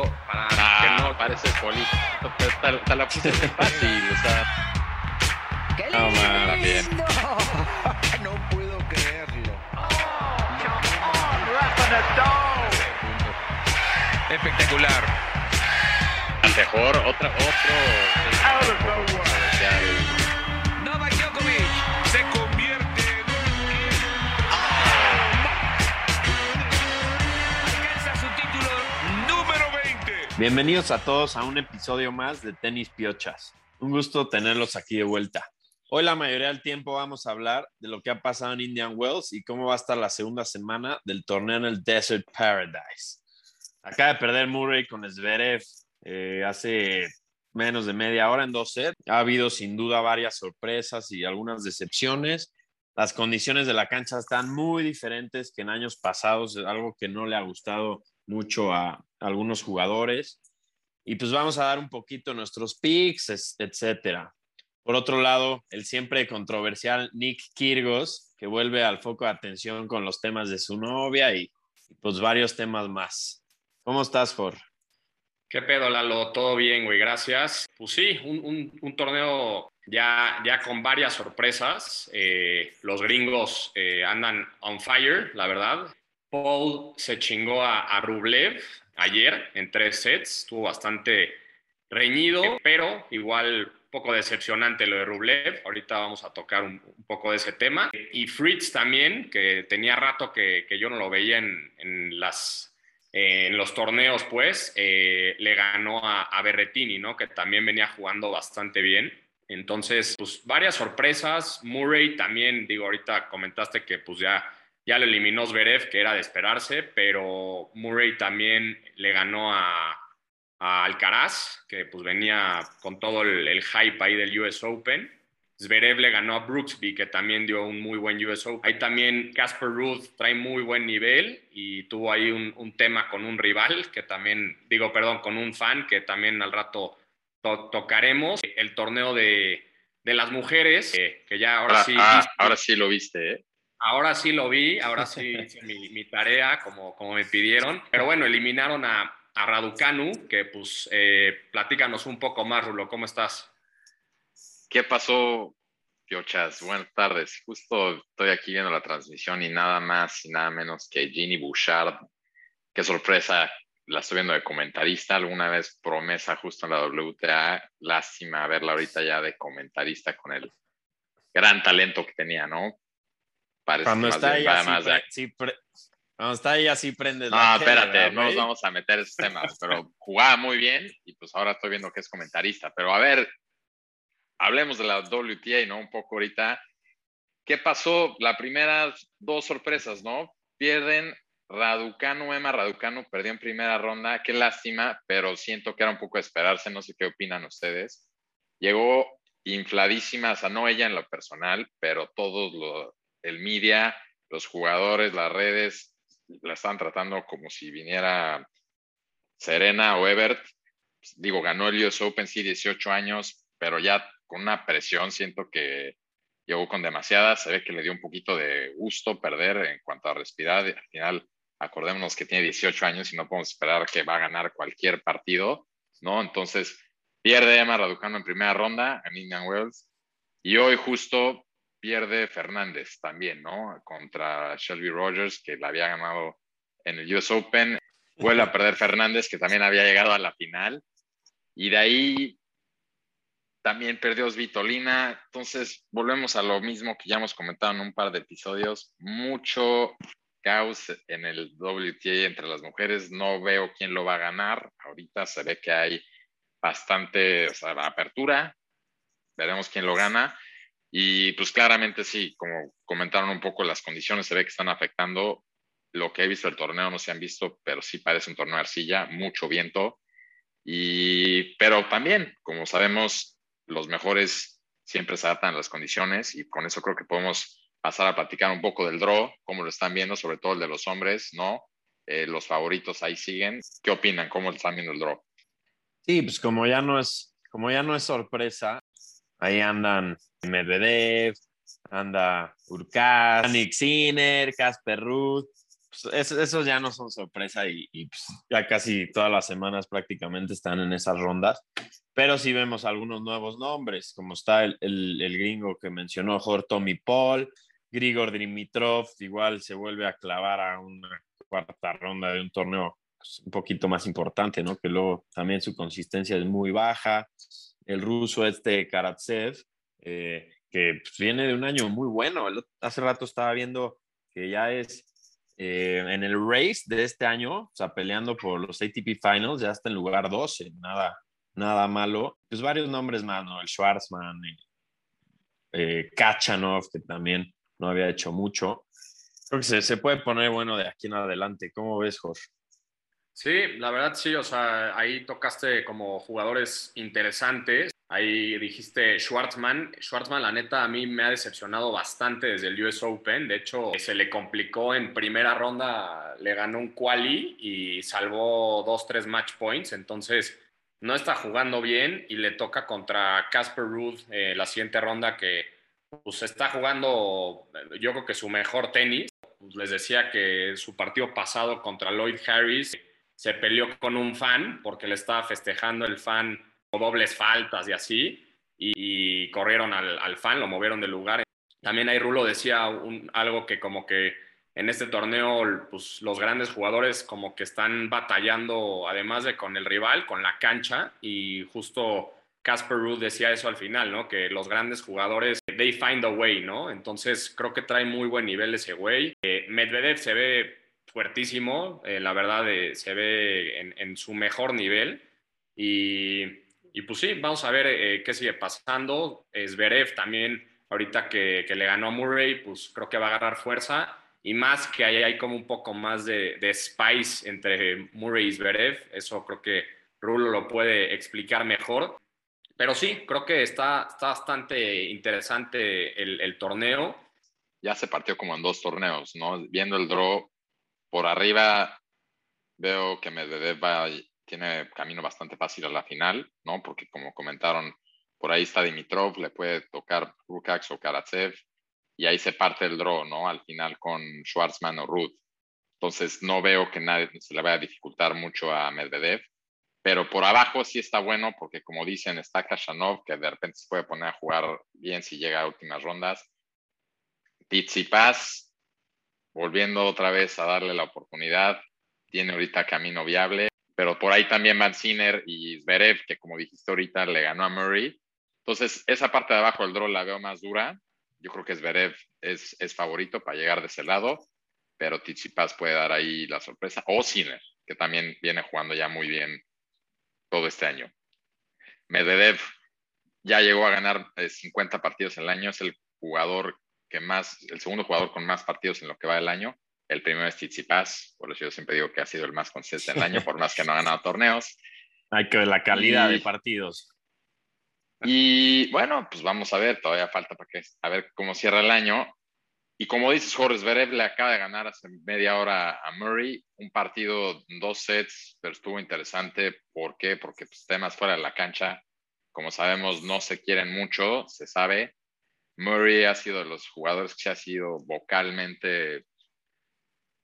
para Ah, que no parece poli. Te, te la puse fácil, o sea. ¡Qué No, man, bien. lindo! No puedo creerlo. espectacular. Mejor, otra, otro. Bienvenidos a todos a un episodio más de Tenis Piochas. Un gusto tenerlos aquí de vuelta. Hoy la mayoría del tiempo vamos a hablar de lo que ha pasado en Indian Wells y cómo va a estar la segunda semana del torneo en el Desert Paradise. Acaba de perder Murray con Zverev eh, hace menos de media hora en dos sets. Ha habido sin duda varias sorpresas y algunas decepciones. Las condiciones de la cancha están muy diferentes que en años pasados, algo que no le ha gustado mucho a algunos jugadores. Y pues vamos a dar un poquito nuestros picks, es- etcétera. Por otro lado, el siempre controversial Nick Kyrgios, que vuelve al foco de atención con los temas de su novia y, y, pues varios temas más. ¿Cómo estás, For? ¿Qué pedo, Lalo? Todo bien, güey, gracias. Pues sí, un, un- un torneo ya, ya con varias sorpresas. Eh, los gringos eh, andan on fire, la verdad. Paul se chingó a, Rublev ayer en tres sets. Estuvo bastante reñido, pero igual poco decepcionante lo de Rublev. Ahorita vamos a tocar un, poco de ese tema. Y Fritz también, que tenía rato que, yo no lo veía en, eh, los torneos, pues, eh, le ganó a, a Berretini, ¿no? Que también venía jugando bastante bien. Entonces, pues, varias sorpresas. Murray también, digo, ahorita comentaste que, pues, ya, ya lo eliminó Zverev, que era de esperarse, pero Murray también le ganó a, a Alcaraz, que, pues, venía con todo el, el hype ahí del US Open. Zverev le ganó a Brooksby, que también dio un muy buen US Open. Ahí también Casper Ruth trae muy buen nivel y tuvo ahí un, un tema con un rival, que también, digo, perdón, con un fan, que también al rato to- tocaremos. El torneo de, de las mujeres, que, que ya ahora Ahora, sí, ah, ahora sí lo viste, ¿eh? Ahora sí lo vi, ahora sí hice mi, mi tarea como, como me pidieron. Pero bueno, eliminaron a, a Raducanu, que pues eh, platícanos un poco más, Rulo, ¿cómo estás? ¿Qué pasó, Piochas? Buenas tardes. Justo estoy aquí viendo la transmisión y nada más y nada menos que Ginny Bouchard. Qué sorpresa, la estoy viendo de comentarista. Alguna vez promesa justo en la WTA. Lástima verla ahorita ya de comentarista con el gran talento que tenía, ¿no? Parece Cuando más está ahí así, más de- sí pre- cuando está ahí así prendes No, la espérate, ¿verdad, no nos vamos a meter esos temas, pero jugaba muy bien y pues ahora estoy viendo que es comentarista. Pero a ver, hablemos de la WTA, ¿no? Un poco ahorita. ¿Qué pasó? Las primeras dos sorpresas, ¿no? Pierden Raducanu, Emma Raducanu perdió en primera ronda. Qué lástima, pero siento que era un poco de esperarse. No sé qué opinan ustedes. Llegó infladísima, o sea, no ella en lo personal, pero todos lo, el media, los jugadores, las redes, la estaban tratando como si viniera Serena o Ebert. Digo, ganó el US Open, sí, 18 años, pero ya con una presión, siento que llegó con demasiada. Se ve que le dio un poquito de gusto perder en cuanto a respirar. Al final, acordémonos que tiene 18 años y no podemos esperar que va a ganar cualquier partido, ¿no? Entonces, pierde Emma Raducanu en primera ronda en Indian Wells. Y hoy justo pierde Fernández también, ¿no? Contra Shelby Rogers, que la había ganado en el US Open. Vuelve a perder Fernández, que también había llegado a la final. Y de ahí también perdió Svitolina. Entonces, volvemos a lo mismo que ya hemos comentado en un par de episodios. Mucho caos en el WTA entre las mujeres. No veo quién lo va a ganar. Ahorita se ve que hay bastante o sea, apertura. Veremos quién lo gana. Y pues claramente sí, como comentaron un poco las condiciones, se ve que están afectando. Lo que he visto del torneo no se han visto, pero sí parece un torneo de arcilla, mucho viento. Y, pero también, como sabemos, los mejores siempre se adaptan a las condiciones y con eso creo que podemos pasar a platicar un poco del draw, cómo lo están viendo, sobre todo el de los hombres, ¿no? Eh, los favoritos ahí siguen. ¿Qué opinan? ¿Cómo están viendo el draw? Sí, pues como ya no es, como ya no es sorpresa, ahí andan Medvedev, anda Urkaz, Nick Sinner, Casper Ruth, pues, esos ya no son sorpresa y, pues, ya casi todas las semanas prácticamente están en esas rondas. Pero sí vemos algunos nuevos nombres, como está el, el, gringo que mencionó, Jorge Tommy Paul, Grigor Dimitrov, igual se vuelve a clavar a una cuarta ronda de un torneo pues, un poquito más importante, ¿no? Que luego también su consistencia es muy baja. El ruso este Karatsev, eh, que pues, viene de un año muy bueno. Hace rato estaba viendo que ya es eh, en el race de este año, o sea, peleando por los ATP Finals, ya está en lugar 12, nada, nada malo. Pues varios nombres más. El Schwarzman, eh, Kachanov, que también no había hecho mucho. Creo que se, se, puede poner bueno de aquí en adelante. ¿Cómo ves, Jorge? Sí, la verdad sí, o sea, ahí tocaste como jugadores interesantes. Ahí dijiste Schwartzman. Schwartzman, la neta, a mí me ha decepcionado bastante desde el US Open. De hecho, se le complicó en primera ronda, le ganó un quali y salvó dos, tres match points. Entonces, no está jugando bien y le toca contra Casper Ruud eh, la siguiente ronda que pues está jugando, yo creo que su mejor tenis. Pues, les decía que su partido pasado contra Lloyd Harris se peleó con un fan porque le estaba festejando el fan o dobles faltas y así, y, corrieron al, fan, lo movieron del lugar. También ahí Rulo decía algo que como que en este torneo pues, los grandes jugadores como que están batallando, además de con el rival, con la cancha, y justo Casper Ruud decía eso al final, ¿no? Que los grandes jugadores, they find a way, ¿no? Entonces creo que trae muy buen nivel ese güey. Eh, Medvedev se ve fuertísimo, eh, la verdad eh, se ve en, su mejor nivel y, y, pues sí, vamos a ver eh, qué sigue pasando. Zverev también, ahorita que, le ganó a Murray, pues creo que va a agarrar fuerza y más que ahí hay como un poco más de, de spice entre Murray y Zverev, eso creo que Rulo lo puede explicar mejor. Pero sí, creo que está, está bastante interesante el torneo. Ya se partió como en dos torneos, ¿no? Viendo el draw, por arriba veo que Medvedev tiene camino bastante fácil a la final, ¿no? Porque como comentaron, por ahí está Dimitrov, le puede tocar Rukax o Karatsev, y ahí se parte el draw, ¿no? Al final con Schwarzman o Ruth. Entonces no veo que nadie se le vaya a dificultar mucho a Medvedev, pero por abajo sí está bueno porque como dicen, está Kashanov, que de repente se puede poner a jugar bien si llega a últimas rondas. Tsitsipas, volviendo otra vez a darle la oportunidad. Tiene ahorita camino viable, pero por ahí también Van Sinner y Zverev, que como dijiste ahorita, le ganó a Murray. Entonces, esa parte de abajo del draw la veo más dura. Yo creo que Zverev es, es favorito para llegar de ese lado, pero Tsitsipas puede dar ahí la sorpresa. O Sinner, que también viene jugando ya muy bien todo este año. Medvedev ya llegó a ganar 50 eh, partidos al año, es el jugador que más, el segundo jugador con más partidos en lo que va del año. El primero es Tsitsipas, por eso yo siempre digo que ha sido el más consistente en el año, por más que no ha ganado torneos. Hay que ver la calidad de partidos. Y bueno, pues vamos a ver, todavía falta para que, a ver cómo cierra el año. Y como dices, Jorge Zverev le acaba de ganar hace media hora a Murray, un partido, dos sets, pero estuvo interesante. ¿Por qué? Porque pues, temas fuera de la cancha, como sabemos, no se quieren mucho, se sabe. Murray ha sido de los jugadores que ha sido vocalmente,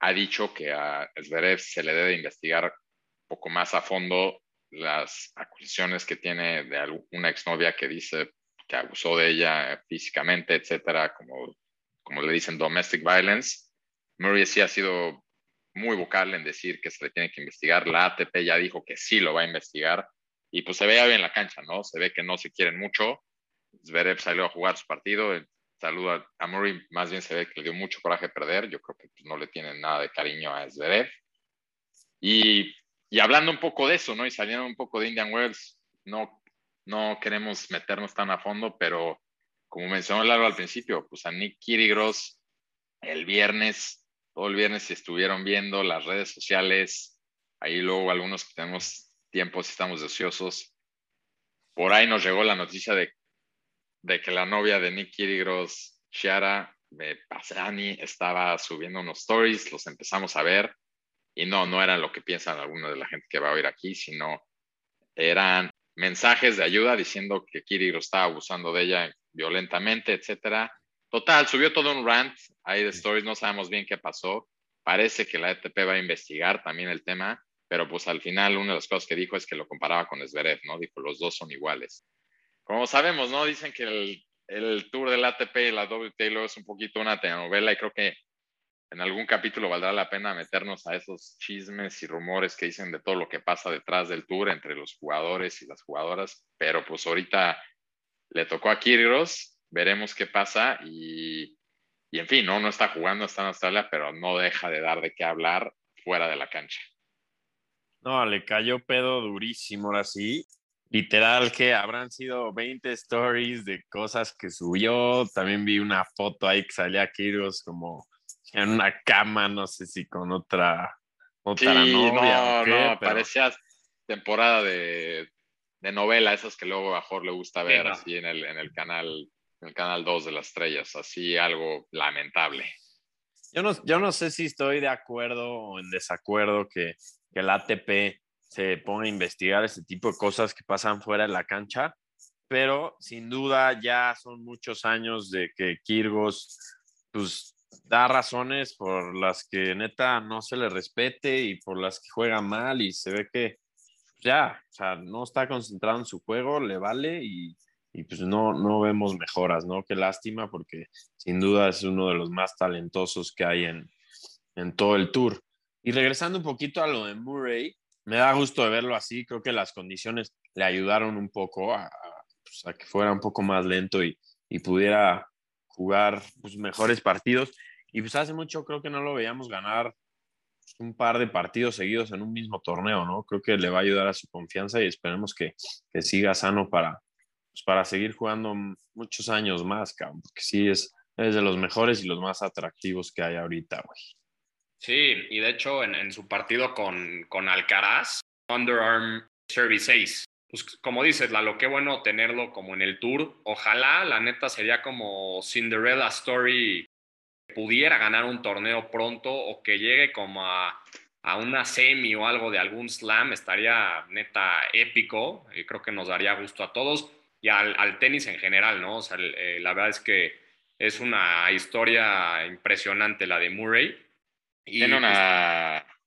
ha dicho que a Zverev se le debe investigar un poco más a fondo las acusaciones que tiene de una exnovia que dice que abusó de ella físicamente, etcétera, como, como le dicen domestic violence. Murray sí ha sido muy vocal en decir que se le tiene que investigar. La ATP ya dijo que sí lo va a investigar y pues se ve bien en la cancha, ¿no? Se ve que no se quieren mucho Zverev salió a jugar su partido. Saludo a, Murray, más bien se ve que le dio mucho coraje perder. Yo creo que pues, no le tienen nada de cariño a Zverev. Y, y, hablando un poco de eso, ¿no? Y saliendo un poco de Indian Wells, no, no queremos meternos tan a fondo, pero como mencionó Lalo al principio, pues a Nick Kyrgios el viernes, todo el viernes si estuvieron viendo las redes sociales, ahí luego algunos que tenemos tiempo, si estamos deseosos, por ahí nos llegó la noticia de de que la novia de Nick Kyrgios, Chiara Pasani, estaba subiendo unos stories, los empezamos a ver y no, no eran lo que piensan algunos de la gente que va a oír aquí, sino eran mensajes de ayuda diciendo que Kyrgios estaba abusando de ella violentamente, etcétera. Total, subió todo un rant ahí de stories, no sabemos bien qué pasó. parece que la ATP va a investigar también el tema, pero pues al final una de las cosas que dijo es que lo comparaba con Zverev, ¿no? Dijo, los dos son iguales. Como sabemos, ¿no? Dicen que el, el Tour del ATP y la WTA es un poquito una telenovela y creo que en algún capítulo valdrá la pena meternos a esos chismes y rumores que dicen de todo lo que pasa detrás del tour entre los jugadores y las jugadoras, pero pues ahorita le tocó a Kyrgios, veremos qué pasa y, y, en fin, ¿no? no está jugando, está en Australia, pero no deja de dar de qué hablar fuera de la cancha. No, le cayó pedo durísimo ahora sí. Literal que habrán sido 20 stories de cosas que subió. También vi una foto ahí que salía Kyrgios como en una cama, no sé si con otra, otra novia. No, no, parecía temporada de, de, novela, esas que luego a Jorge le gusta ver así en el, en el canal en el canal 2 de las estrellas, así algo lamentable. Yo no, yo no sé si estoy de acuerdo o en desacuerdo que, que el ATP se ponga a investigar ese tipo de cosas que pasan fuera de la cancha, pero sin duda ya son muchos años de que Kirgos pues da razones por las que neta no se le respete y por las que juega mal y se ve que ya, o sea, no está concentrado en su juego, le vale y, y pues no, no vemos mejoras, ¿no? Qué lástima porque sin duda es uno de los más talentosos que hay en, en todo el tour. Y regresando un poquito a lo de Murray, me da gusto de verlo así, creo que las condiciones le ayudaron un poco a, pues que fuera un poco más lento y, pudiera jugar pues, mejores partidos. Y pues hace mucho creo que no lo veíamos ganar un par de partidos seguidos en un mismo torneo, ¿no? Creo que le va a ayudar a su confianza y esperemos que, que siga sano para, pues, para seguir jugando muchos años más, cabrón, porque sí es, es de los mejores y los más atractivos que hay ahorita, güey. Sí, y de hecho en, su partido con, con Alcaraz, Underarm Service 6, pues como dices, Lalo, qué bueno tenerlo como en el tour. Ojalá, la neta, sería como Cinderella Story pudiera ganar un torneo pronto o que llegue como a, a una semi o algo de algún slam, estaría neta épico. Y creo que nos daría gusto a todos y al, al tenis en general, ¿no? O sea, eh, la verdad es que es una historia impresionante la de Murray. Y, tiene una, pues,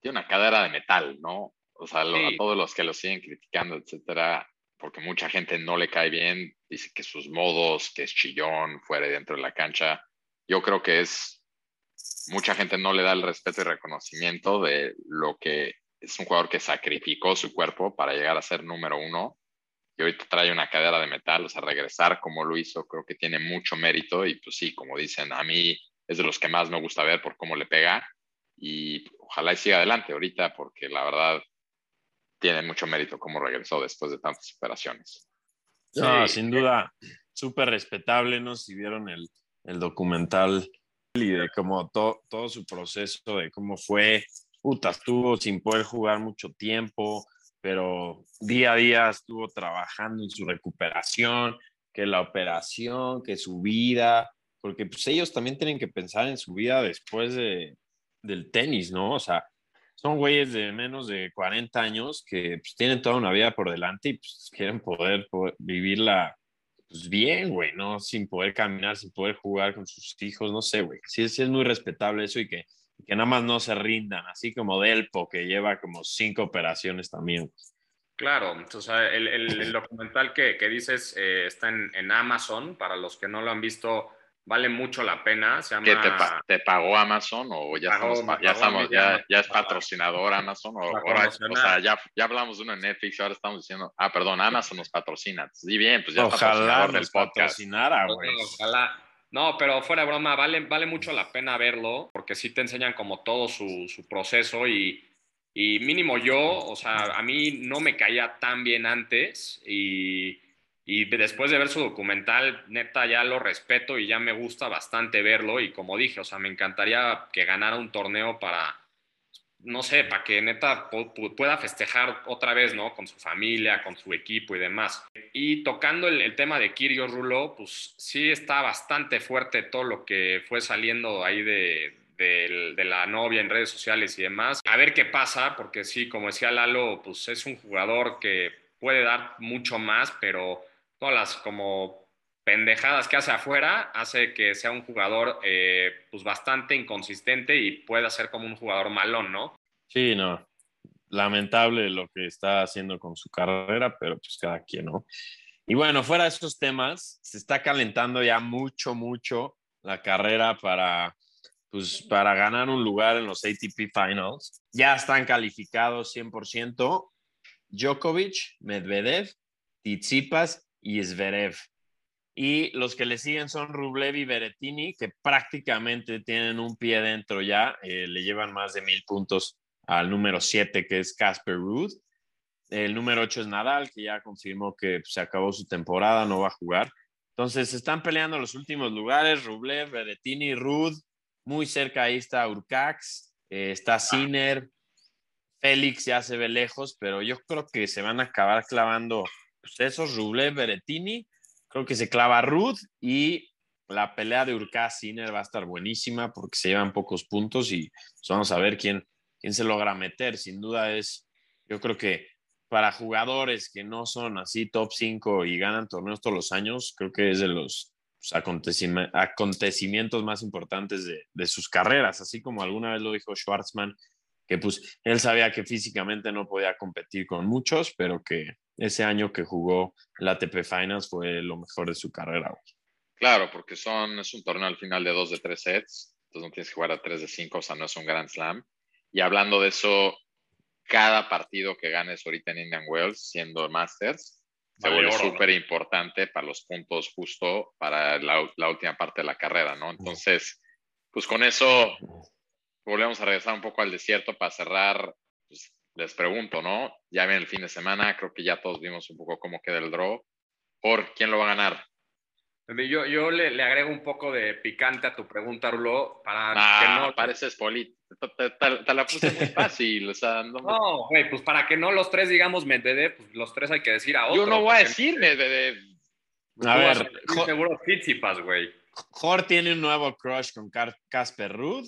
tiene una cadera de metal, ¿no? O sea, lo, sí. a todos los que lo siguen criticando, etcétera, porque mucha gente no le cae bien, dice que sus modos, que es chillón, fuera y dentro de la cancha. Yo creo que es. Mucha gente no le da el respeto y reconocimiento de lo que es un jugador que sacrificó su cuerpo para llegar a ser número uno y ahorita trae una cadera de metal, o sea, regresar como lo hizo, creo que tiene mucho mérito y pues sí, como dicen, a mí es de los que más me gusta ver por cómo le pega y ojalá y siga adelante ahorita porque la verdad tiene mucho mérito cómo regresó después de tantas operaciones. No, sí. sin duda, súper respetable, ¿no? Si vieron el, el documental y de cómo to, todo su proceso, de cómo fue, puta, estuvo sin poder jugar mucho tiempo, pero día a día estuvo trabajando en su recuperación, que la operación, que su vida, porque pues ellos también tienen que pensar en su vida después de, del tenis, ¿no? O sea, son güeyes de menos de 40 años que pues, tienen toda una vida por delante y pues, quieren poder, poder vivirla pues, bien, güey, ¿no? Sin poder caminar, sin poder jugar con sus hijos, no sé, güey. Sí, sí es muy respetable eso y que, que nada más no se rindan, así como Delpo, que lleva como cinco operaciones también. Claro, entonces el, el, el documental que, que dices eh, está en, en Amazon, para los que no lo han visto, vale mucho la pena. Se llama... ¿Qué te, pa te, pagó Amazon o ya pagó, estamos, ya, estamos ya, ya, es patrocinador Amazon? O, ahora, o sea, ya, ya hablamos de uno en Netflix, ahora estamos diciendo, ah, perdón, Amazon nos patrocina. Sí, bien, pues ya Ojalá podcast. patrocinara, güey. Ojalá. No, pero fuera de broma, vale, vale mucho la pena verlo, porque sí te enseñan como todo su, su proceso y, y mínimo yo, o sea, a mí no me caía tan bien antes y y después de ver su documental, neta, ya lo respeto y ya me gusta bastante verlo. Y como dije, o sea, me encantaría que ganara un torneo para, no sé, para que neta pueda festejar otra vez, ¿no? Con su familia, con su equipo y demás. Y tocando el, tema de Kirio Rulo, pues sí está bastante fuerte todo lo que fue saliendo ahí de, de, la novia en redes sociales y demás. A ver qué pasa, porque sí, como decía Lalo, pues es un jugador que puede dar mucho más, pero las como pendejadas que hace afuera hace que sea un jugador eh, pues bastante inconsistente y pueda ser como un jugador malón, ¿no? Sí, no. Lamentable lo que está haciendo con su carrera, pero pues cada quien, ¿no? Y bueno, fuera de esos temas, se está calentando ya mucho, mucho la carrera para, pues, para ganar un lugar en los ATP Finals. Ya están calificados 100% Djokovic, Medvedev, Tsitsipas y Zverev. Y los que le siguen son Rublev y Berettini, que prácticamente tienen un pie dentro ya, eh, le llevan más de mil puntos al número 7, que es Casper Ruud. El número 8 es Nadal, que ya confirmó que se acabó su temporada, no va a jugar. Entonces, están peleando los últimos lugares, Rublev, Berettini, Ruud, muy cerca ahí está Urcax, eh, está Sinner, Félix ya se ve lejos, pero yo creo que se van a acabar clavando pues, esos, Rublev, Berettini, creo que se clava Ruth y la pelea de Sinner va a estar buenísima porque se llevan pocos puntos y pues, vamos a ver quién, quién se logra meter. Sin duda es, yo creo que para jugadores que no son así top 5 y ganan torneos todos los años, creo que es de los pues, acontecimientos más importantes de, de, sus carreras, así como alguna vez lo dijo Schwartzman, que pues él sabía que físicamente no podía competir con muchos, pero que ese año que jugó la ATP Finals fue lo mejor de su carrera. Claro, porque son, es un torneo al final de dos de tres sets, entonces no tienes que jugar a tres de cinco, o sea, no es un Grand Slam. Y hablando de eso, cada partido que ganes ahorita en Indian Wells, siendo Masters, se vuelve súper importante para los puntos justo para la, la, última parte de la carrera, ¿no? Entonces, pues con eso volvemos a regresar un poco al desierto para cerrar pues, les pregunto, ¿no? Ya viene el fin de semana, creo que ya todos vimos un poco cómo queda el draw. ¿Por quién lo va a ganar? Yo, yo le, le, agrego un poco de picante a tu pregunta, Rulo, para ah, que no... pareces poli. Te, te, te, la puse muy fácil. o sea, no, güey, pues para que no los tres digamos Medvedev, pues los tres hay que decir a otro. Yo no voy a decir Medvedev. A ver, seguro Tsitsipas, güey. Jor tiene un nuevo crush con Casper Ruud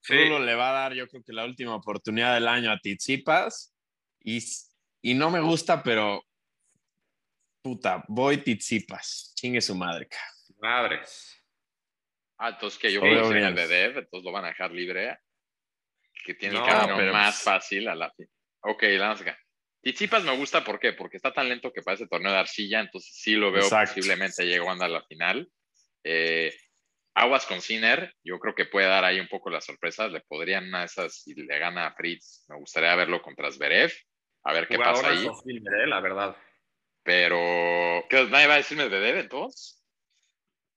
Sí. le va a dar, yo creo que la última oportunidad del año a Tizipas. Y, y no me gusta, pero puta, voy Tizipas. Chingue su madre, Madres. Ah, entonces que yo voy a decir el de Dev, entonces lo van a dejar libre. Que tiene el camino más pues fácil a la fin. Ok, vamos acá. Tizipas me gusta, ¿por qué? Porque está tan lento que parece torneo de arcilla, entonces sí lo veo posiblemente llegando a la final. Eh, Aguas con Sinner, yo creo que puede dar ahí un poco las sorpresas. Le podrían una de esas, si le gana a Fritz, me gustaría verlo contra Zverev, a ver qué pasa ahí. ¿eh? la verdad. Pero, ¿qué, ¿nadie va a decir Medvedev entonces?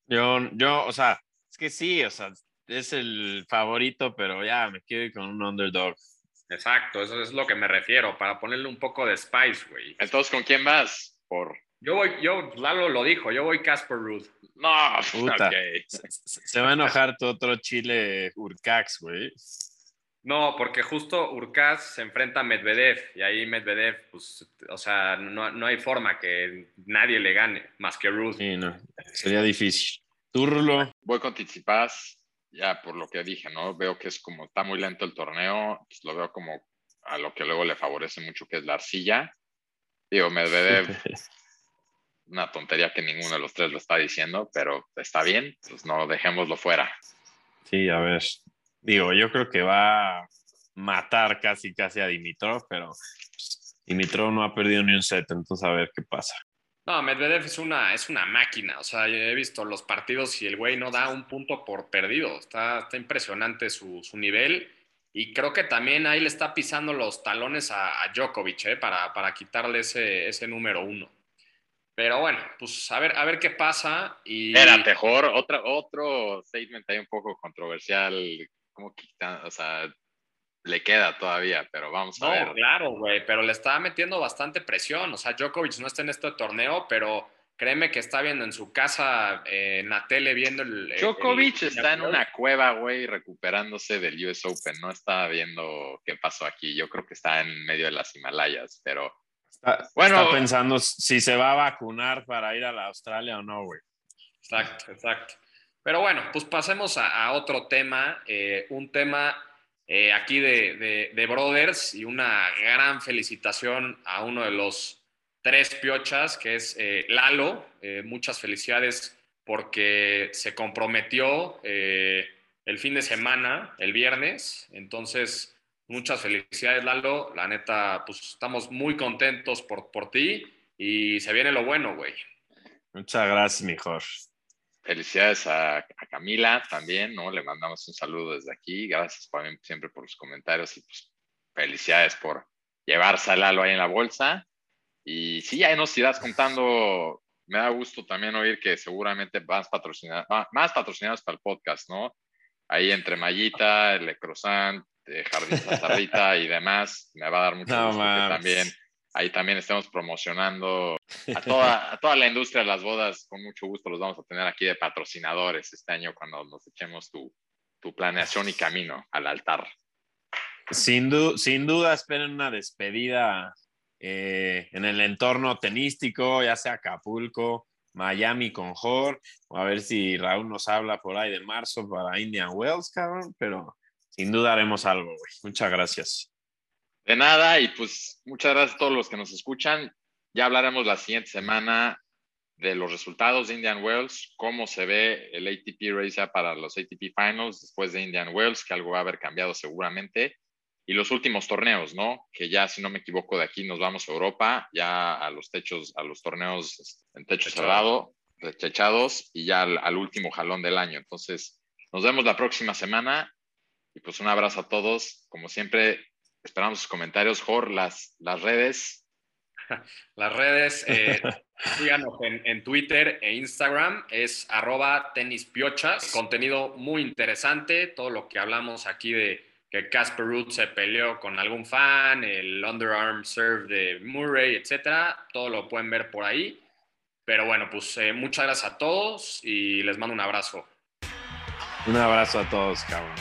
Yo, yo, o sea, es que sí, o sea, es el favorito, pero ya me quiero ir con un underdog. Exacto, eso es lo que me refiero, para ponerle un poco de spice, güey. Entonces, ¿con quién vas? Por... Yo voy, yo, Lalo lo dijo, yo voy Casper Ruth. No, puta. Se, va a enojar tu otro chile Urcax, güey. No, porque justo Urcax se enfrenta a Medvedev y ahí Medvedev, pues, o sea, no, hay forma que nadie le gane más que Ruth. Sí, no, sería difícil. ¿Tú, Rulo? Voy con Tizipas, ya por lo que dije, ¿no? Veo que es como, está muy lento el torneo, pues lo veo como a lo que luego le favorece mucho, que es la arcilla. Digo, Medvedev una tontería que ninguno de los tres lo está diciendo, pero está bien, pues no dejémoslo fuera. Sí, a ver, digo, yo creo que va a matar casi casi a Dimitrov, pero pues, Dimitrov no ha perdido ni un set, entonces a ver qué pasa. No, Medvedev es una, es una máquina, o sea, yo he visto los partidos y el güey no da un punto por perdido, está, está impresionante su, su nivel y creo que también ahí le está pisando los talones a, a Djokovic ¿eh? para, para quitarle ese, ese número uno. Pero bueno, pues a ver, a ver qué pasa. Y... Era mejor, otra, otro statement ahí un poco controversial, como quitan, o sea, le queda todavía, pero vamos a no, ver. Claro, güey, pero le está metiendo bastante presión. O sea, Djokovic no está en este torneo, pero créeme que está viendo en su casa, eh, en la tele, viendo el. Djokovic está en una cueva, güey, recuperándose del US Open. No está viendo qué pasó aquí. Yo creo que está en medio de las Himalayas, pero bueno, está pensando si se va a vacunar para ir a la Australia o no, güey. Exacto, exacto. Pero bueno, pues pasemos a, otro tema, eh, un tema eh, aquí de, de, Brothers y una gran felicitación a uno de los tres piochas, que es eh, Lalo. muchas felicidades porque se comprometió el fin de semana, el viernes. Entonces, muchas felicidades, Lalo. La neta, pues estamos muy contentos por, por ti y se viene lo bueno, güey. Muchas gracias, mejor. Felicidades a, a, Camila también, ¿no? Le mandamos un saludo desde aquí. Gracias también siempre por los comentarios y pues felicidades por llevarse a Lalo ahí en la bolsa. Y sí, ya nos irás contando. Me da gusto también oír que seguramente más patrocinados, más patrocinados para el podcast, ¿no? Ahí entre Mayita, el Lecrosant, Jardín Sazarrita y demás. Me va a dar mucho gusto que también ahí también estamos promocionando a toda, a toda la industria de las bodas. Con mucho gusto los vamos a tener aquí de patrocinadores este año cuando nos echemos tu, tu planeación y camino al altar. Sin, sin duda, esperen una despedida eh, en el entorno tenístico, ya sea Acapulco, Miami con Jor, o a ver si Raúl nos habla por ahí de marzo para Indian Wells, cabrón, pero sin duda haremos algo, güey. Muchas gracias. De nada, y pues muchas gracias a todos los que nos escuchan. Ya hablaremos la siguiente semana de los resultados de Indian Wells, cómo se ve el ATP Race para los ATP Finals después de Indian Wells, que algo va a haber cambiado seguramente y los últimos torneos, ¿no? Que ya, si no me equivoco, de aquí nos vamos a Europa, ya a los techos, a los torneos en techo cerrado, rechechados y ya al, último jalón del año. Entonces, nos vemos la próxima semana y pues un abrazo a todos. Como siempre, esperamos sus comentarios. Jor, las, las redes. Las redes, eh, síganos en, en, Twitter e Instagram, es arroba tenispiochas. Contenido muy interesante, todo lo que hablamos aquí de que Casper Ruth se peleó con algún fan, el underarm serve de Murray, etcétera. Todo lo pueden ver por ahí. Pero bueno, pues eh, muchas gracias a todos y les mando un abrazo. Un abrazo a todos, cabrón.